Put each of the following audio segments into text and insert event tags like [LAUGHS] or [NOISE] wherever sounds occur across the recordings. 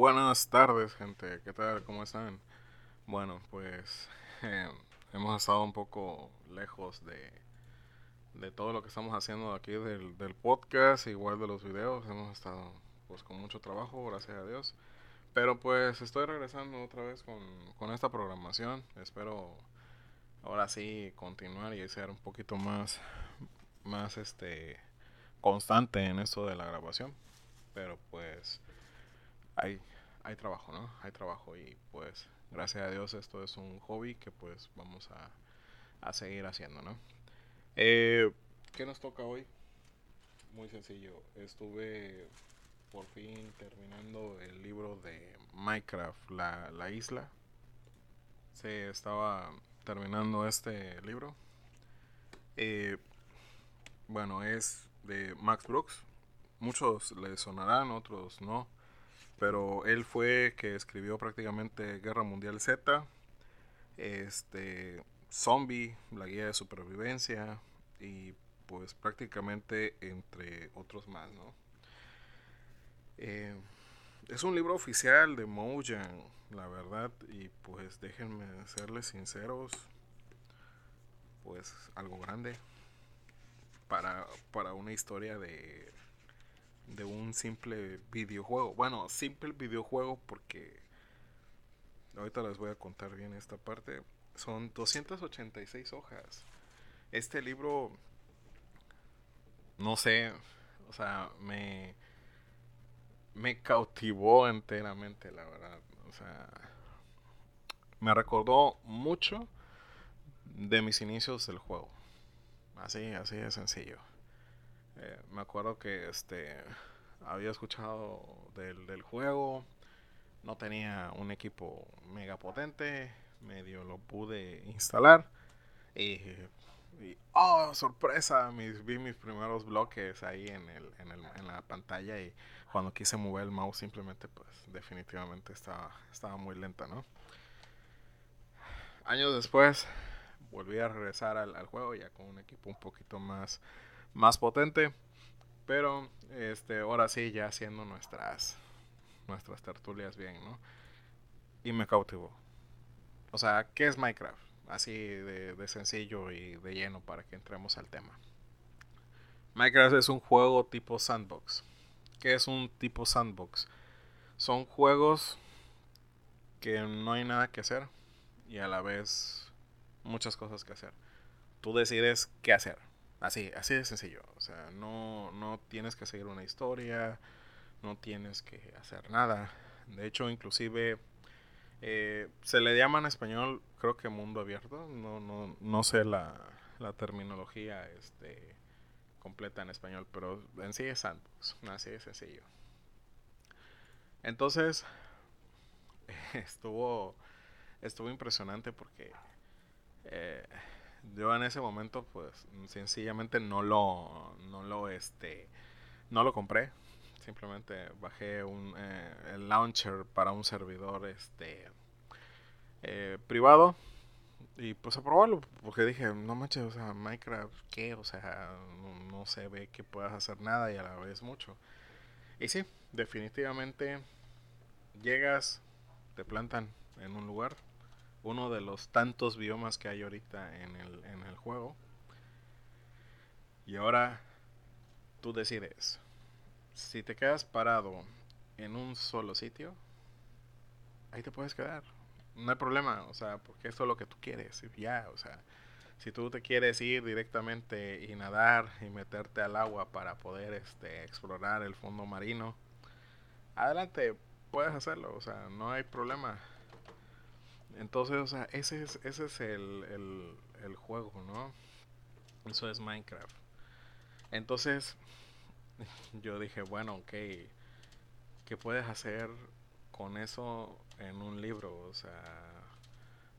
buenas tardes, gente. ¿Qué tal? ¿Cómo están? Bueno, pues [LAUGHS] eh, hemos estado un poco lejos de, de todo lo que estamos haciendo aquí del, del podcast, igual de los videos. Hemos estado pues con mucho trabajo, gracias a Dios. Pero pues estoy regresando otra vez con, con esta programación. Espero ahora sí continuar y ser un poquito más, más este constante en esto de la grabación. Pero pues hay, hay trabajo, ¿no? Hay trabajo y pues gracias a Dios esto es un hobby que pues vamos a, a seguir haciendo, ¿no? Eh, ¿Qué nos toca hoy? Muy sencillo. Estuve por fin terminando el libro de Minecraft, la, la isla. Se estaba terminando este libro. Eh, bueno, es de Max Brooks. Muchos le sonarán, otros no. Pero él fue que escribió prácticamente Guerra Mundial Z, este, Zombie, la guía de supervivencia y pues prácticamente entre otros más, ¿no? Eh, es un libro oficial de Mojang, la verdad, y pues déjenme serles sinceros, pues algo grande para, para una historia de, de un simple videojuego. Bueno, simple videojuego porque ahorita les voy a contar bien esta parte. Son 286 hojas. Este libro, no sé, o sea, me me cautivó enteramente, la verdad. O sea, me recordó mucho de mis inicios del juego. Así, así de sencillo. Eh, me acuerdo que este había escuchado del, del juego. No tenía un equipo mega potente. Medio lo pude instalar. Y y, oh, sorpresa, mis, vi mis primeros bloques ahí en, el, en, el, en, la pantalla y cuando quise mover el mouse simplemente, pues definitivamente estaba, estaba muy lenta, ¿no? Años después volví a regresar al, al, juego ya con un equipo un poquito más, más potente, pero este, ahora sí ya haciendo nuestras, nuestras tertulias bien, ¿no? Y me cautivó. O sea, ¿qué es Minecraft? así de, sencillo y de lleno para que entremos al tema. Minecraft es un juego tipo sandbox. ¿Qué es un tipo sandbox? Son juegos que no hay nada que hacer y a la vez muchas cosas que hacer. Tú decides qué hacer. Así, así de sencillo. O sea, no, no tienes que seguir una historia, no tienes que hacer nada. De hecho, inclusive eh, se le llama en español, creo que mundo abierto. No, no, no sé la, la terminología este, completa en español, pero en sí es sandbox, así de sencillo. Entonces, [LAUGHS] estuvo, estuvo impresionante porque eh, yo en ese momento, pues, sencillamente no lo, no lo, este, no lo compré. Simplemente bajé un, eh, el launcher para un servidor este eh, privado y pues a probarlo porque dije no manches o sea Minecraft qué o sea no, se ve que puedas hacer nada y a la vez mucho y sí definitivamente llegas te plantan en un lugar uno de los tantos biomas que hay ahorita en el, en el juego y ahora tú decides si te quedas parado en un solo sitio, ahí te puedes quedar. No hay problema, o sea, porque eso es lo que tú quieres. Ya, o sea, si tú te quieres ir directamente y nadar y meterte al agua para poder este, explorar el fondo marino, adelante, puedes hacerlo, o sea, no hay problema. Entonces, o sea, ese es, ese es el, el, juego, ¿no? Eso es Minecraft. Entonces, [LAUGHS] yo dije, bueno, ok, ¿qué puedes hacer con eso en un libro? O sea,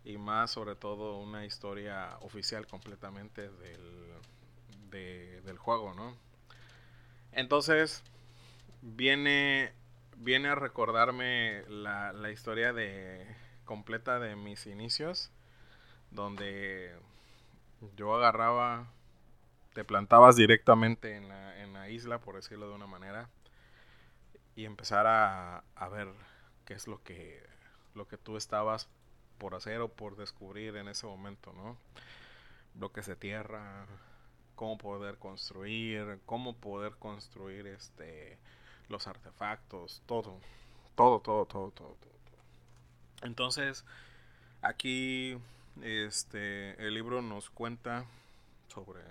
y más sobre todo una historia oficial completamente del, del juego, ¿no? Entonces, viene, viene a recordarme la, la historia de completa de mis inicios, donde yo agarraba te plantabas directamente en la, en la isla, por decirlo de una manera, y empezar a, ver qué es lo que, lo que tú estabas por hacer o por descubrir en ese momento, ¿no? Bloques de tierra, cómo poder construir, cómo poder construir este los artefactos, todo, todo, todo, todo, todo. Entonces, aquí este el libro nos cuenta sobre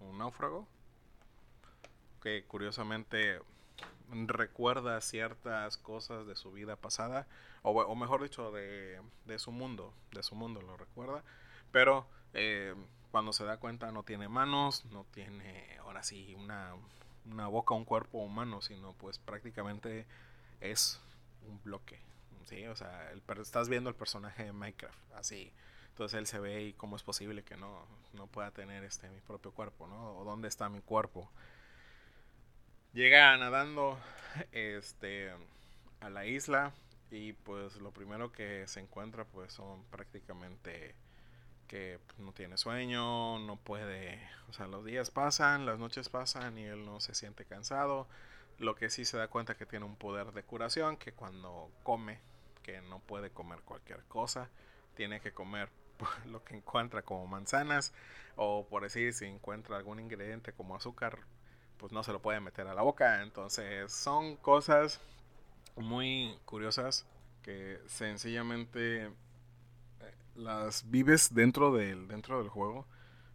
un náufrago que curiosamente recuerda ciertas cosas de su vida pasada, o, mejor dicho, de, su mundo, de su mundo lo recuerda, pero eh, cuando se da cuenta no tiene manos, no tiene ahora sí una, una boca, un cuerpo humano, sino pues prácticamente es un bloque, ¿sí? O sea, estás viendo el personaje de Minecraft, así, entonces él se ve y cómo es posible que no, no pueda tener este mi propio cuerpo, ¿no? O dónde está mi cuerpo. Llega nadando este a la isla y pues lo primero que se encuentra pues son prácticamente que no tiene sueño, no puede, o sea, los días pasan, las noches pasan y él no se siente cansado. Lo que sí se da cuenta que tiene un poder de curación, que cuando come, que no puede comer cualquier cosa, tiene que comer [LAUGHS] lo que encuentra como manzanas o por decir si encuentra algún ingrediente como azúcar pues no se lo puede meter a la boca. Entonces son cosas muy curiosas que sencillamente eh, las vives dentro del dentro del juego.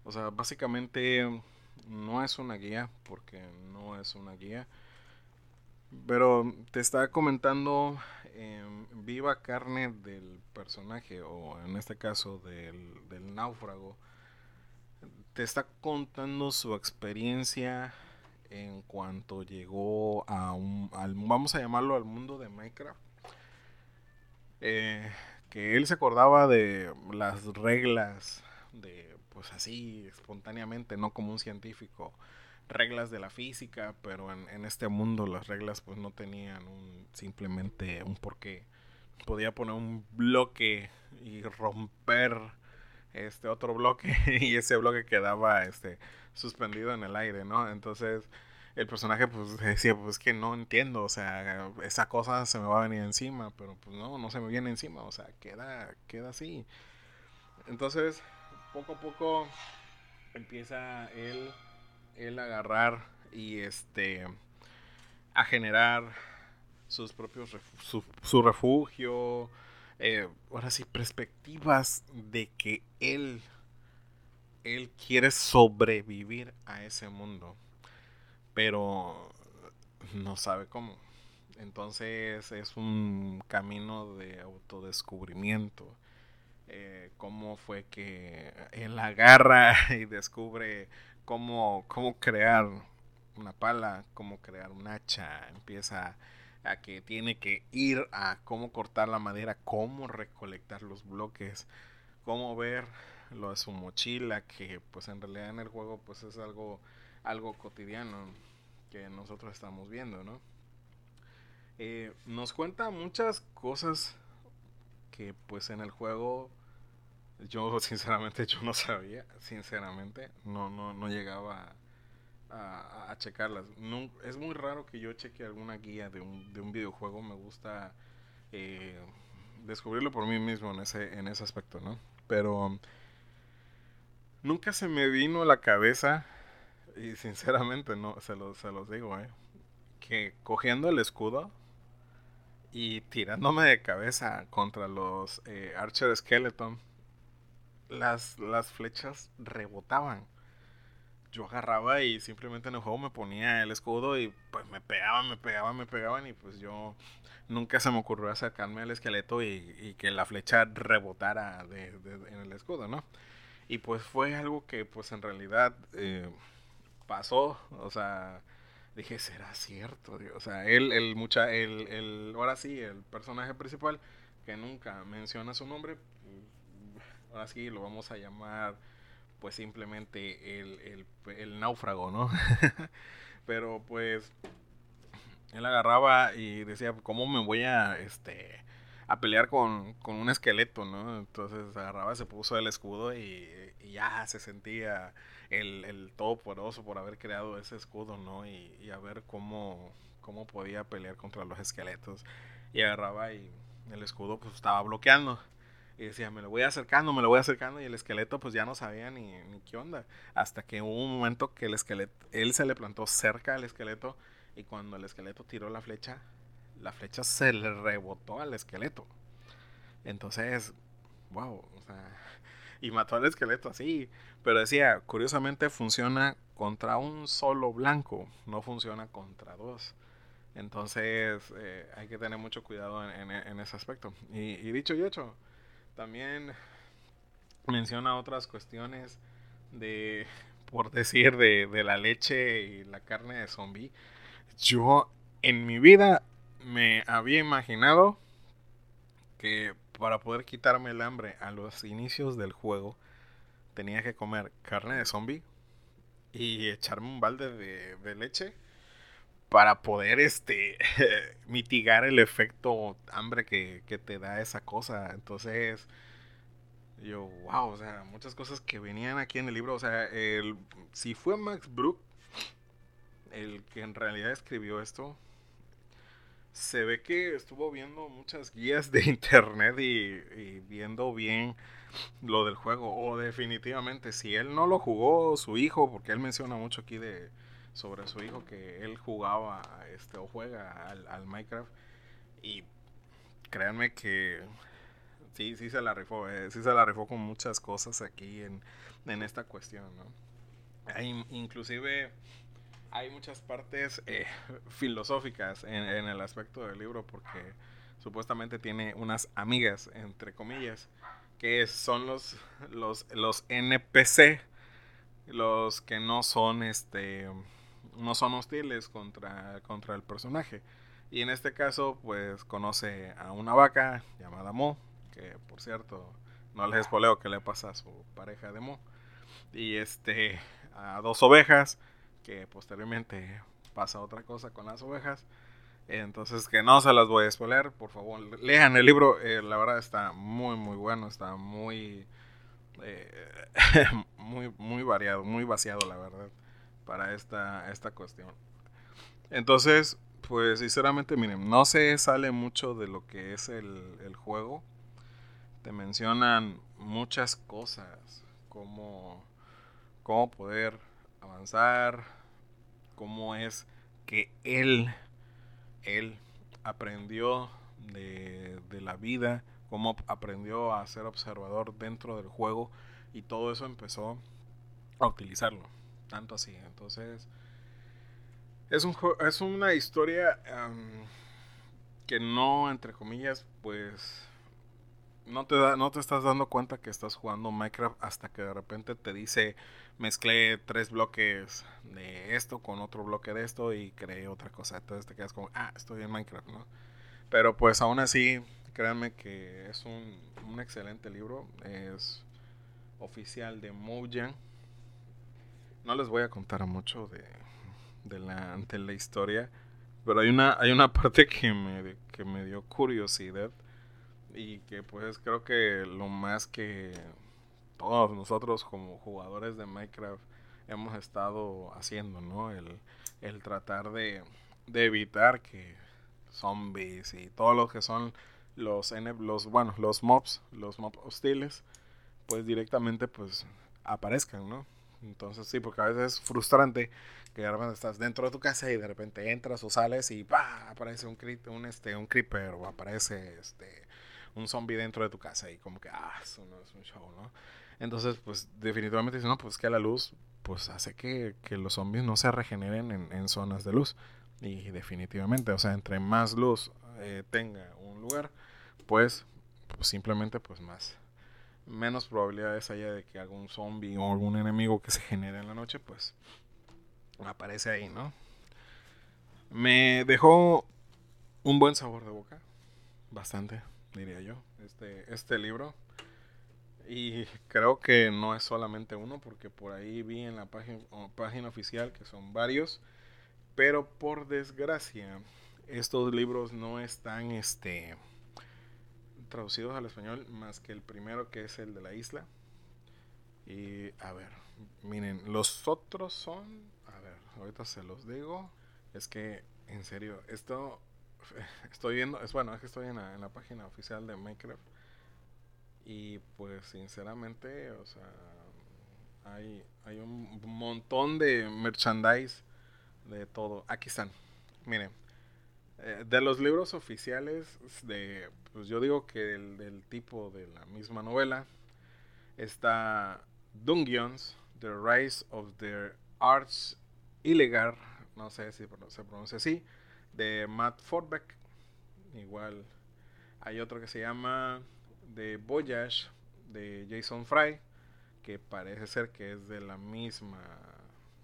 O sea básicamente no es una guía porque no es una guía pero te está comentando viva carne del personaje, o en este caso del, náufrago, te está contando su experiencia en cuanto llegó a un, al, vamos a llamarlo al mundo de Minecraft. Eh, que él se acordaba de las reglas de, pues así, espontáneamente, no como un científico reglas de la física, pero en, este mundo las reglas pues no tenían un, simplemente un porqué. Podía poner un bloque y romper este otro bloque [LAUGHS] y ese bloque quedaba este suspendido en el aire, ¿no? Entonces el personaje pues [LAUGHS] decía, pues que no entiendo, o sea, esa cosa se me va a venir encima, pero pues no, no se me viene encima, o sea, queda, queda así. Entonces, poco a poco empieza él el agarrar y este a generar sus propios su, refugio eh, ahora sí perspectivas de que él él quiere sobrevivir a ese mundo pero no sabe cómo. Entonces es un camino de autodescubrimiento eh, cómo fue que él agarra [LAUGHS] y descubre cómo, cómo crear una pala, cómo crear un hacha, empieza a que tiene que ir a cómo cortar la madera, cómo recolectar los bloques, cómo ver lo de su mochila, que pues en realidad en el juego pues es algo, algo cotidiano que nosotros estamos viendo, ¿no? Eh, nos cuenta muchas cosas que pues en el juego yo [LAUGHS] sinceramente yo no sabía, sinceramente, no, no, no llegaba a, a, checarlas. Es muy raro que yo cheque alguna guía de un, de un videojuego, me gusta eh, descubrirlo por mí mismo en ese, en ese aspecto, ¿no? Pero nunca se me vino a la cabeza, y sinceramente no, se, lo, se los digo, ¿eh? que cogiendo el escudo y tirándome de cabeza contra los eh, Archer Skeleton, las, las flechas rebotaban. Yo agarraba y simplemente en el juego me ponía el escudo y pues me pegaban, me pegaban, me pegaban y pues yo nunca se me ocurrió acercarme al esqueleto y, que la flecha rebotara de, en el escudo, ¿no? Y pues fue algo que pues en realidad eh, pasó, o sea, dije, ¿será cierto? O sea, él, el, mucha, el, el, ahora sí, el personaje principal, que nunca menciona su nombre, así lo vamos a llamar pues simplemente el, el, náufrago, ¿no? [LAUGHS] Pero pues él agarraba y decía, ¿cómo me voy a, este, a pelear con, un esqueleto, ¿no? Entonces agarraba, se puso el escudo y, ya se sentía el, el todopoderoso por haber creado ese escudo, ¿no? Y, y a ver cómo, cómo podía pelear contra los esqueletos. Y agarraba y el escudo pues estaba bloqueando. Y decía, me lo voy acercando, me lo voy acercando. Y el esqueleto pues ya no sabía ni, ni qué onda. Hasta que hubo un momento que el esqueleto, él se le plantó cerca al esqueleto. Y cuando el esqueleto tiró la flecha, la flecha se le rebotó al esqueleto. Entonces, wow, o sea, [LAUGHS] y mató al esqueleto así. Pero decía, curiosamente funciona contra un solo blanco, no funciona contra dos. Entonces eh, hay que tener mucho cuidado en, ese aspecto. Y, dicho y hecho, también menciona otras cuestiones de, por decir, de, de la leche y la carne de zombie. Yo en mi vida me había imaginado que para poder quitarme el hambre a los inicios del juego tenía que comer carne de zombie y echarme un balde de leche para poder este [LAUGHS] mitigar el efecto hambre que, te da esa cosa. Entonces, yo, wow, o sea, muchas cosas que venían aquí en el libro. O sea, el, si fue Max Brook el que en realidad escribió esto, se ve que estuvo viendo muchas guías de [LAUGHS] internet y viendo bien lo del juego. O definitivamente, si él no lo jugó, su hijo, porque él menciona mucho aquí de sobre su hijo que él jugaba este o juega al, Minecraft y créanme que sí sí se la rifó eh, sí se la rifó con muchas cosas aquí en, en esta cuestión ¿no? hay, inclusive hay muchas partes eh, [LAUGHS] filosóficas en, en, el aspecto del libro porque supuestamente tiene unas amigas entre comillas que son los los los NPC los que no son este no son hostiles contra, contra el personaje. Y en este caso, pues conoce a una vaca llamada Mo, que por cierto, no les espoleo que le pasa a su pareja de Mo. Y este, a dos ovejas, que posteriormente pasa otra cosa con las ovejas. Entonces, que no se las voy a spoiler, por favor, lean el libro, eh, la verdad está muy, muy bueno, está muy, eh, [LAUGHS] muy, muy variado, muy vaciado, la verdad para esta, esta cuestión. Entonces, pues sinceramente, miren, no se sale mucho de lo que es el, juego. Te mencionan muchas cosas, como cómo poder avanzar, cómo es que él, él aprendió de, de la vida, cómo aprendió a ser observador dentro del juego y todo eso empezó a utilizarlo tanto así. Entonces, es, un, es una historia que no, entre comillas, pues no te, da, no te estás dando cuenta que estás jugando Minecraft hasta que de repente te dice mezclé tres bloques de esto con otro bloque de esto y creé otra cosa. Entonces te quedas como, ah, estoy en Minecraft, ¿no? Pero pues aún así, créanme que es un, un excelente libro. Es oficial de Mojang no les voy a contar mucho de, de, la, de la historia, pero hay una, hay una [LAUGHS] parte que me, que me dio curiosidad y que pues creo que lo más que todos nosotros como jugadores de Minecraft hemos estado haciendo, ¿no? El, el tratar de, de evitar que zombies y todos los que son los, los bueno los mobs los mobs hostiles pues directamente pues aparezcan no entonces sí, porque a veces es frustrante que de repente estás dentro de tu casa y de repente entras o sales y ¡bah! aparece un, un, este, un creeper o aparece este, un zombie dentro de tu casa y como que, ah, eso no es un show, ¿no? Entonces, pues definitivamente no, pues que la luz pues hace que, que los zombies no se regeneren en, en, zonas de luz. Y definitivamente, o sea, entre más luz eh, tenga un lugar, pues, pues simplemente pues más menos probabilidades haya de que algún zombie o algún enemigo que se genere en la noche, pues aparece ahí, ¿no? Me dejó un buen sabor de boca, bastante, diría yo, este, este libro. Y creo que no es solamente uno, porque por ahí vi en la página, página oficial que son varios. Pero por desgracia, estos libros no están, este, traducidos al español más que el primero que es el de la isla. Y a ver, miren, los otros son, a ver, ahorita se los digo. Es que, en serio, esto [LAUGHS] estoy viendo, es bueno, es que estoy en la, en la página oficial de Minecraft. Y pues sinceramente, o sea, hay, hay un montón de merchandise de todo. Aquí están. Miren. Eh, de los libros oficiales, de, pues yo digo que del, del tipo de la misma novela, está Dungeons, The Rise of the Arts Illegal, no sé si se pronuncia así, de Matt Forbeck. Igual hay otro que se llama The Voyage de Jason Fry, que parece ser que es de la misma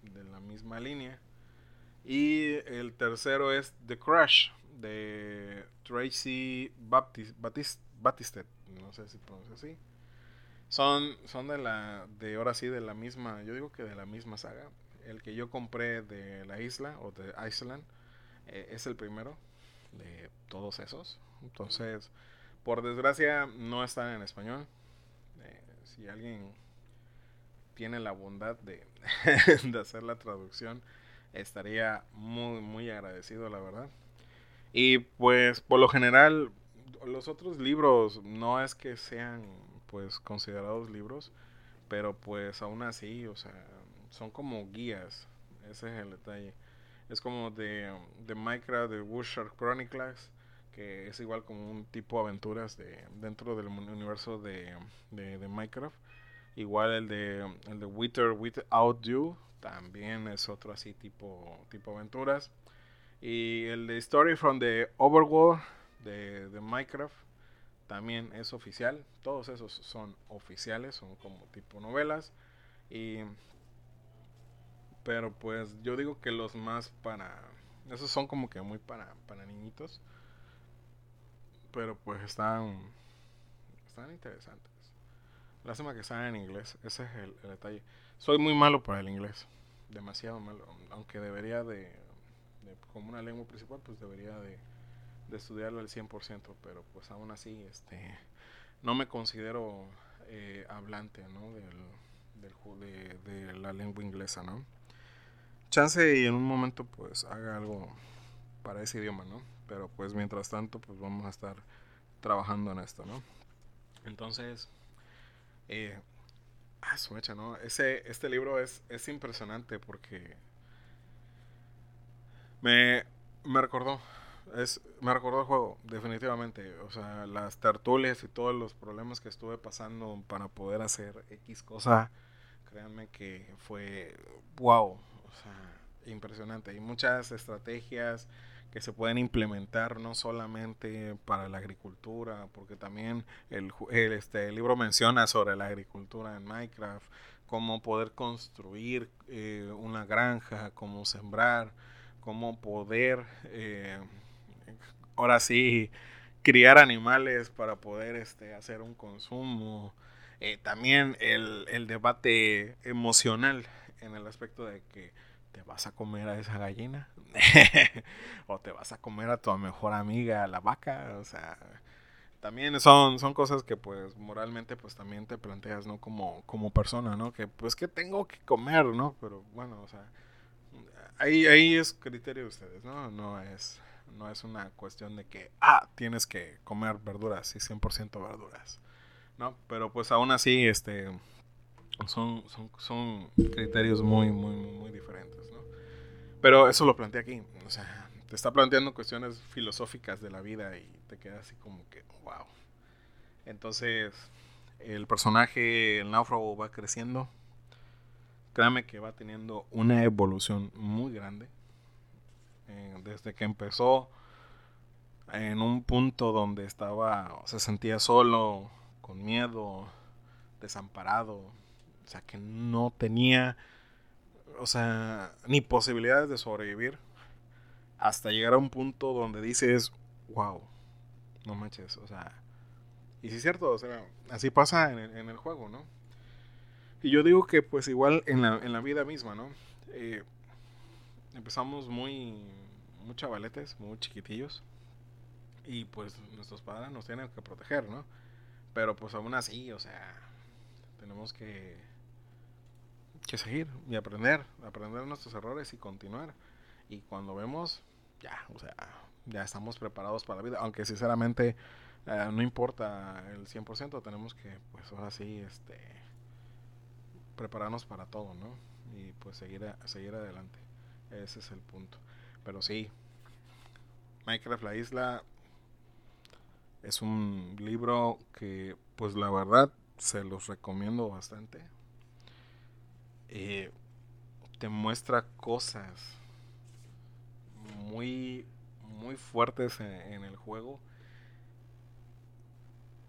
de la misma línea. Y el tercero es The Crash de Tracy Baptist, Batiste, no sé si pronuncia así. Son, son de la, de ahora sí, de la misma, yo digo que de la misma saga. El que yo compré de la isla o de Iceland eh, es el primero de todos esos. Entonces, por desgracia, no están en español. Eh, si alguien tiene la bondad de, [LAUGHS] de hacer la traducción, estaría muy, muy agradecido, la verdad. Y pues, por lo general, los otros libros no es que sean, pues, considerados libros, pero pues aún así, o sea, son como guías. Ese es el detalle. Es como de, de Minecraft, de Woodshark Chronicles, que es igual como un tipo de aventuras de, dentro del universo de, de, Minecraft. Igual el de, el de Wither Without You, también es otro así tipo, tipo aventuras. Y el de Story from the Overworld de, de Minecraft también es oficial. Todos esos son oficiales, son como tipo novelas. Y pero pues yo digo que los más para esos son como que muy para para niñitos. Pero pues están están interesantes. Lástima que están en inglés, ese es el detalle. Soy muy malo para el inglés demasiado malo. Aunque debería de, como una lengua principal, pues debería de, estudiarlo al 100%, pero pues aún así, este, no me considero eh, hablante, ¿no? Del, del de, de, la lengua inglesa, ¿no? Chance y en un momento pues haga algo para ese idioma, ¿no? Pero pues mientras tanto pues vamos a estar trabajando en esto, ¿no? Entonces, eh, Ah, su mecha, ¿no? Ese, este libro es, es impresionante porque me, me recordó. Es, me recordó el juego, definitivamente. O sea, las tertulias y todos los problemas que estuve pasando para poder hacer X cosa, créanme que fue wow. O sea, impresionante. Y muchas estrategias, que se pueden implementar no solamente para la agricultura, porque también el, este, libro menciona sobre la agricultura en Minecraft, cómo poder construir eh, una granja, cómo sembrar, cómo poder, eh, ahora sí, criar animales para poder este, hacer un consumo. Eh, también el, el debate emocional en el aspecto de que te vas a comer a esa gallina [LAUGHS] [LAUGHS] o te vas a comer a tu mejor amiga, la vaca, o sea, también son, son cosas que pues moralmente pues también te planteas, ¿no? Como, como persona, ¿no? Que pues que tengo que comer, ¿no? Pero bueno, o sea, ahí, ahí es criterio de ustedes, ¿no? No es, no es una cuestión de que, ah, tienes que comer verduras y 100% verduras, ¿no? Pero pues aún así, este, son, son, son criterios muy, muy, muy diferentes. Pero eso lo plantea aquí. O sea, te está planteando cuestiones filosóficas de la vida y te queda así como que, wow. Entonces, el personaje, el náufrago, va creciendo. Créame que va teniendo una evolución muy grande. Eh, desde que empezó en un punto donde estaba, se sentía solo, con miedo, desamparado. O sea, que no tenía o sea, ni posibilidades de sobrevivir hasta llegar a un punto donde dices, wow, no manches, o sea, y sí es cierto, o sea, así pasa en el, en el juego, ¿no? Y yo digo que pues igual en la, en la vida misma, ¿no? Eh, empezamos muy, muy chavaletes, muy chiquitillos, y pues nuestros padres nos tienen que proteger, ¿no? Pero pues aún así, o sea, tenemos que que seguir y aprender, aprender nuestros errores y continuar. Y cuando vemos, ya, o sea, ya estamos preparados para la vida, aunque sinceramente eh, no importa el 100%, tenemos que, pues ahora sí, este, prepararnos para todo, ¿no? Y pues seguir, seguir adelante. Ese es el punto. Pero sí, Minecraft La Isla es un libro que, pues la verdad, se los recomiendo bastante. Eh, te muestra cosas muy, muy fuertes en, el juego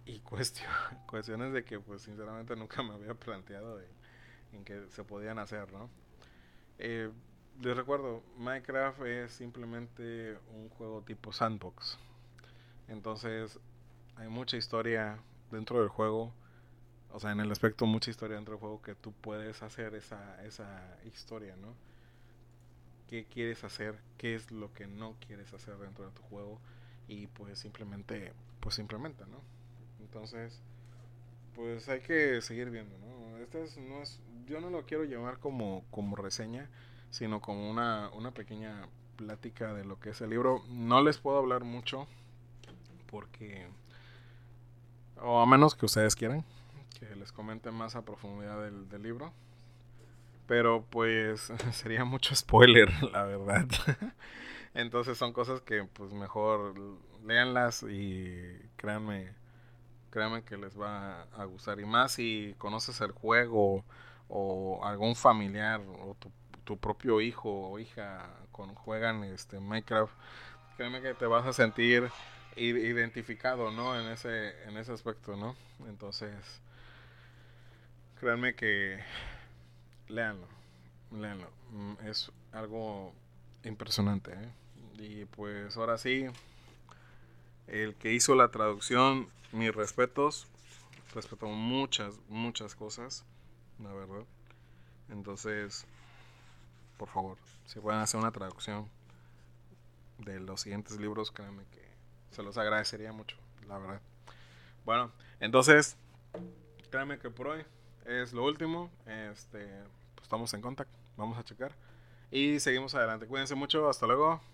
y [LAUGHS] cuestiones de que pues sinceramente nunca me había planteado en que se podían hacer, ¿no? Eh, les recuerdo, Minecraft es simplemente un juego tipo sandbox. Entonces, hay mucha historia dentro del juego. O sea, en el aspecto mucha historia dentro del juego que tú puedes hacer esa, esa historia, ¿no? ¿Qué quieres hacer? ¿Qué es lo que no quieres hacer dentro de tu juego? Y pues simplemente, pues simplemente, ¿no? Entonces, pues hay que seguir viendo, ¿no? Este no es, yo no lo quiero llamar como, como reseña sino como una, una pequeña plática de lo que es el libro. No les puedo hablar mucho porque, o a menos que ustedes quieran, que les comente más a profundidad del, del libro. Pero pues [LAUGHS] sería mucho spoiler, [LAUGHS] la verdad. [LAUGHS] Entonces son cosas que pues mejor leanlas y créanme, créanme que les va a gustar. Y más si conoces el juego o algún familiar o tu tu propio hijo o hija con juegan este Minecraft, créeme que te vas a sentir identificado, ¿no? En ese en ese aspecto, ¿no? Entonces, créanme que leanlo, leanlo, mm, es algo impresionante, ¿eh? Y pues ahora sí, el que hizo la traducción, mis respetos, respeto muchas, muchas cosas, la verdad. Entonces, por favor, si pueden hacer una traducción de los siguientes libros, créanme que se los agradecería mucho, la verdad. Bueno, entonces, créanme que por hoy es lo último. Este, pues estamos en contacto, vamos a checar. Y seguimos adelante. Cuídense mucho, hasta luego.